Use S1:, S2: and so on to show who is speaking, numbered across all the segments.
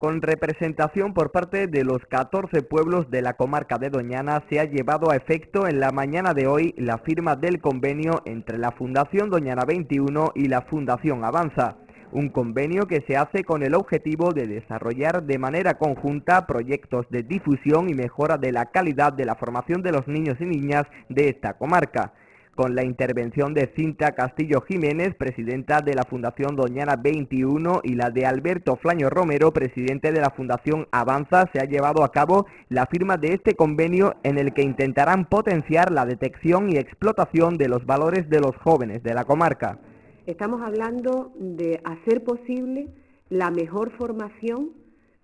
S1: Con representación por parte de los 14 pueblos de la comarca de Doñana se ha llevado a efecto en la mañana de hoy la firma del convenio entre la Fundación Doñana 21 y la Fundación Avanza. Un convenio que se hace con el objetivo de desarrollar de manera conjunta proyectos de difusión y mejora de la calidad de la formación de los niños y niñas de esta comarca con la intervención de Cinta Castillo Jiménez, presidenta de la Fundación Doñana 21, y la de Alberto Flaño Romero, presidente de la Fundación Avanza, se ha llevado a cabo la firma de este convenio en el que intentarán potenciar la detección y explotación de los valores de los jóvenes de la comarca.
S2: Estamos hablando de hacer posible la mejor formación,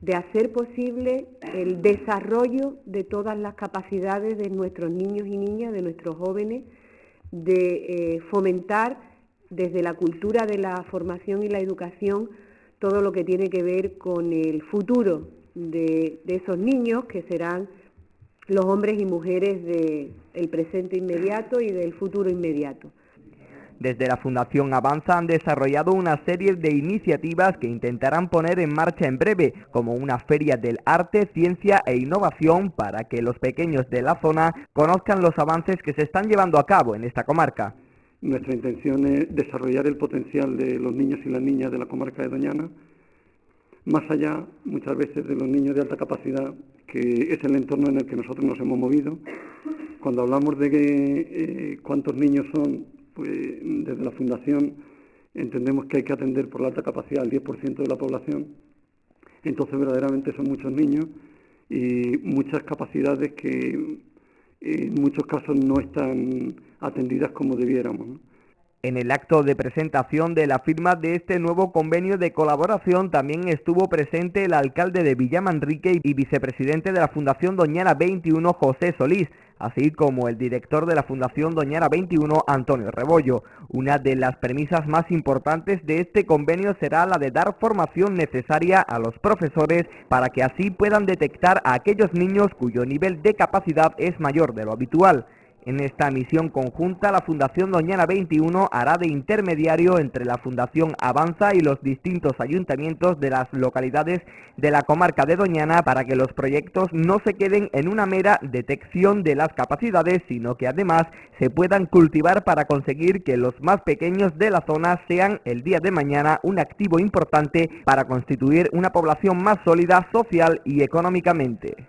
S2: de hacer posible el desarrollo de todas las capacidades de nuestros niños y niñas, de nuestros jóvenes, de eh, fomentar desde la cultura de la formación y la educación todo lo que tiene que ver con el futuro de, esos niños que serán los hombres y mujeres del presente inmediato y del futuro inmediato.
S1: Desde la Fundación Avanza han desarrollado una serie de iniciativas que intentarán poner en marcha en breve, como una feria del arte, ciencia e innovación para que los pequeños de la zona conozcan los avances que se están llevando a cabo en esta comarca.
S3: Nuestra intención es desarrollar el potencial de los niños y las niñas de la comarca de Doñana, más allá muchas veces de los niños de alta capacidad, que es el entorno en el que nosotros nos hemos movido. Cuando hablamos de eh, cuántos niños son pues desde la Fundación entendemos que hay que atender por la alta capacidad al 10% de la población. Entonces verdaderamente son muchos niños y muchas capacidades que en muchos casos no están atendidas como debiéramos.
S1: En el acto de presentación de la firma de este nuevo convenio de colaboración también estuvo presente el alcalde de Villamanrique y vicepresidente de la Fundación Doñana 21, José Solís, así como el director de la Fundación Doñana 21, Antonio Rebollo. Una de las premisas más importantes de este convenio será la de dar formación necesaria a los profesores para que así puedan detectar a aquellos niños cuyo nivel de capacidad es mayor de lo habitual. En esta misión conjunta, la Fundación Doñana 21 hará de intermediario entre la Fundación Avanza y los distintos ayuntamientos de las localidades de la comarca de Doñana para que los proyectos no se queden en una mera detección de las capacidades, sino que además se puedan cultivar para conseguir que los más pequeños de la zona sean el día de mañana un activo importante para constituir una población más sólida social y económicamente.